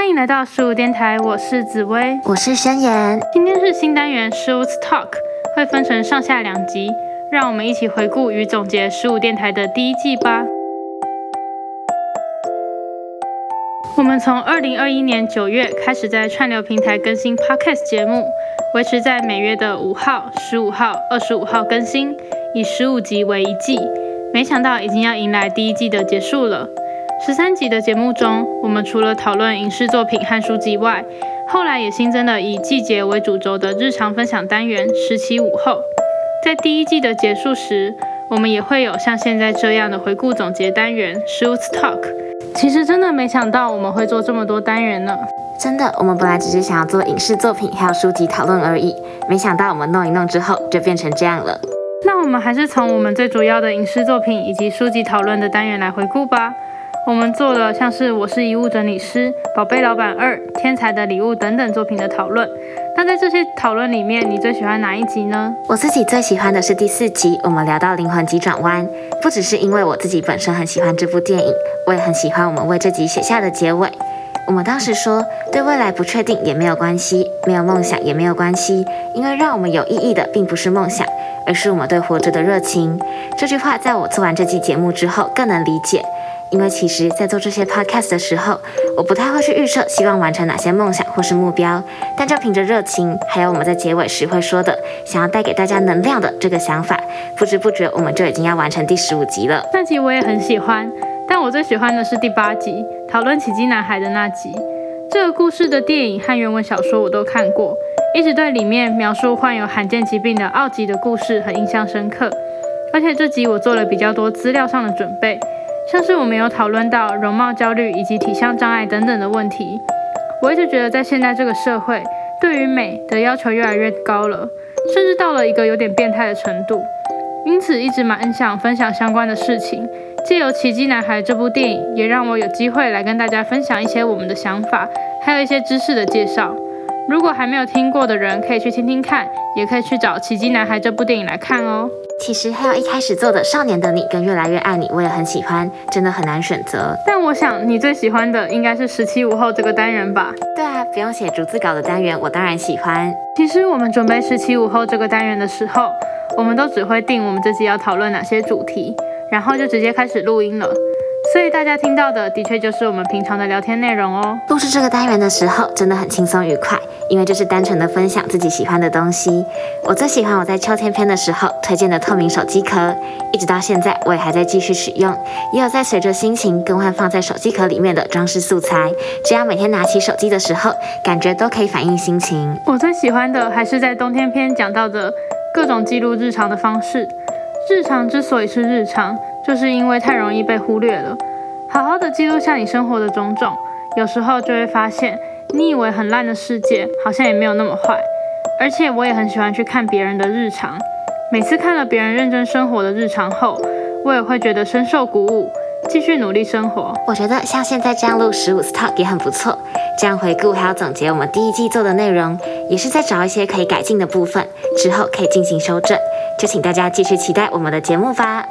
欢迎来到十五电台，我是紫薇，我是宣言。今天是新单元十五 Talk，会分成上下两集，让我们一起回顾与总结十五电台的第一季吧。我们从二零二一年九月开始在串流平台更新 Podcast 节目，维持在每月的五号、十五号、二十五号更新，以十五集为一季。没想到已经要迎来第一季的结束了。十三集的节目中，我们除了讨论影视作品和书籍外，后来也新增了以季节为主轴的日常分享单元“十七午后”。在第一季的结束时，我们也会有像现在这样的回顾总结单元 “Shoots Talk”。其实真的没想到我们会做这么多单元呢。真的，我们本来只是想要做影视作品还有书籍讨论而已，没想到我们弄一弄之后就变成这样了。那我们还是从我们最主要的影视作品以及书籍讨论的单元来回顾吧。我们做了像是《我是遗物整理师》《宝贝老板二》《天才的礼物》等等作品的讨论。那在这些讨论里面，你最喜欢哪一集呢？我自己最喜欢的是第四集，我们聊到灵魂急转弯。不只是因为我自己本身很喜欢这部电影，我也很喜欢我们为这集写下的结尾。我们当时说，对未来不确定也没有关系，没有梦想也没有关系，因为让我们有意义的并不是梦想，而是我们对活着的热情。这句话在我做完这期节目之后更能理解。因为其实，在做这些 podcast 的时候，我不太会去预设希望完成哪些梦想或是目标，但就凭着热情，还有我们在结尾时会说的想要带给大家能量的这个想法，不知不觉我们就已经要完成第十五集了。那集我也很喜欢，但我最喜欢的是第八集，讨论奇迹男孩的那集。这个故事的电影和原文小说我都看过，一直对里面描述患有罕见疾病的奥吉的故事很印象深刻。而且这集我做了比较多资料上的准备。像是我们有讨论到容貌焦虑以及体相障碍等等的问题，我一直觉得在现在这个社会，对于美的要求越来越高了，甚至到了一个有点变态的程度。因此一直蛮想分享相关的事情，借由《奇迹男孩》这部电影，也让我有机会来跟大家分享一些我们的想法，还有一些知识的介绍。如果还没有听过的人，可以去听听看，也可以去找《奇迹男孩》这部电影来看哦。其实还有一开始做的《少年的你》跟《越来越爱你》，我也很喜欢，真的很难选择。但我想你最喜欢的应该是十七午后这个单元吧？对啊，不用写逐字稿的单元，我当然喜欢。其实我们准备十七午后这个单元的时候，我们都只会定我们这集要讨论哪些主题，然后就直接开始录音了。所以大家听到的，的确就是我们平常的聊天内容哦。录制这个单元的时候，真的很轻松愉快，因为就是单纯的分享自己喜欢的东西。我最喜欢我在秋天篇的时候推荐的透明手机壳，一直到现在我也还在继续使用。也有在随着心情更换放在手机壳里面的装饰素材，只要每天拿起手机的时候，感觉都可以反映心情。我最喜欢的还是在冬天篇讲到的各种记录日常的方式。日常之所以是日常。就是因为太容易被忽略了，好好的记录下你生活的种种，有时候就会发现，你以为很烂的世界，好像也没有那么坏。而且我也很喜欢去看别人的日常，每次看了别人认真生活的日常后，我也会觉得深受鼓舞，继续努力生活。我觉得像现在这样录十五 talk 也很不错，这样回顾还有总结我们第一季做的内容，也是在找一些可以改进的部分，之后可以进行修正。就请大家继续期待我们的节目吧。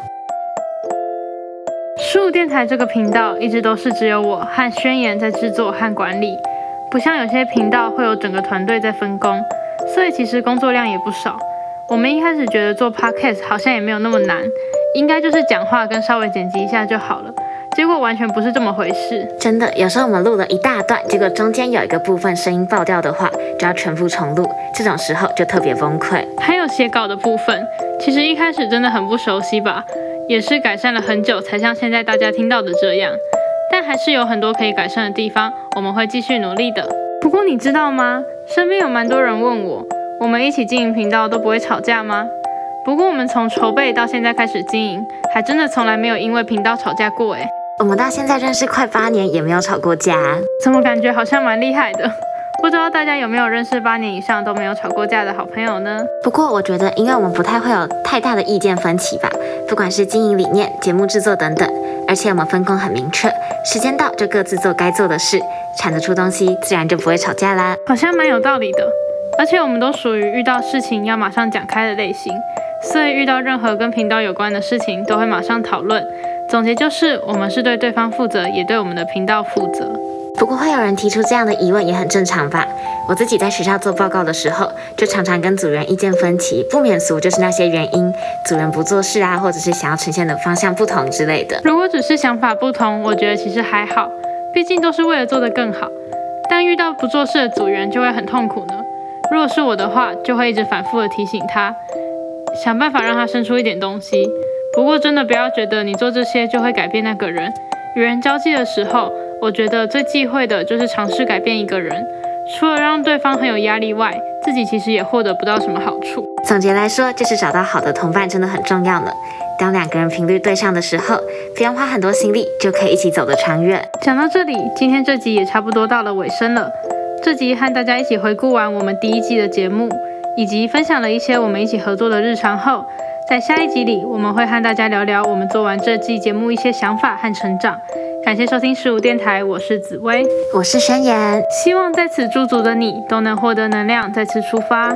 电台这个频道一直都是只有我和宣言在制作和管理，不像有些频道会有整个团队在分工，所以其实工作量也不少。我们一开始觉得做 podcast 好像也没有那么难，应该就是讲话跟稍微剪辑一下就好了。结果完全不是这么回事，真的，有时候我们录了一大段，结果中间有一个部分声音爆掉的话，就要全部重录，这种时候就特别崩溃。还有写稿的部分，其实一开始真的很不熟悉吧。也是改善了很久，才像现在大家听到的这样。但还是有很多可以改善的地方，我们会继续努力的。不过你知道吗？身边有蛮多人问我，我们一起经营频道都不会吵架吗？不过我们从筹备到现在开始经营，还真的从来没有因为频道吵架过诶。我们到现在认识快八年，也没有吵过架，怎么感觉好像蛮厉害的？不知道大家有没有认识八年以上都没有吵过架的好朋友呢？不过我觉得，因为我们不太会有太大的意见分歧吧，不管是经营理念、节目制作等等，而且我们分工很明确，时间到就各自做该做的事，产得出东西，自然就不会吵架啦。好像蛮有道理的，而且我们都属于遇到事情要马上讲开的类型，所以遇到任何跟频道有关的事情都会马上讨论。总结就是，我们是对对方负责，也对我们的频道负责。不过会有人提出这样的疑问也很正常吧？我自己在学校做报告的时候，就常常跟组员意见分歧，不免俗就是那些原因，组员不做事啊，或者是想要呈现的方向不同之类的。如果只是想法不同，我觉得其实还好，毕竟都是为了做得更好。但遇到不做事的组员就会很痛苦呢。如果是我的话，就会一直反复的提醒他，想办法让他生出一点东西。不过真的不要觉得你做这些就会改变那个人。与人交际的时候，我觉得最忌讳的就是尝试改变一个人，除了让对方很有压力外，自己其实也获得不到什么好处。总结来说，就是找到好的同伴真的很重要呢。当两个人频率对上的时候，不用花很多心力就可以一起走得长远。讲到这里，今天这集也差不多到了尾声了。这集和大家一起回顾完我们第一季的节目，以及分享了一些我们一起合作的日常后，在下一集里我们会和大家聊聊我们做完这季节目一些想法和成长。感谢收听十五电台，我是紫薇，我是宣言，希望在此驻足的你都能获得能量，再次出发。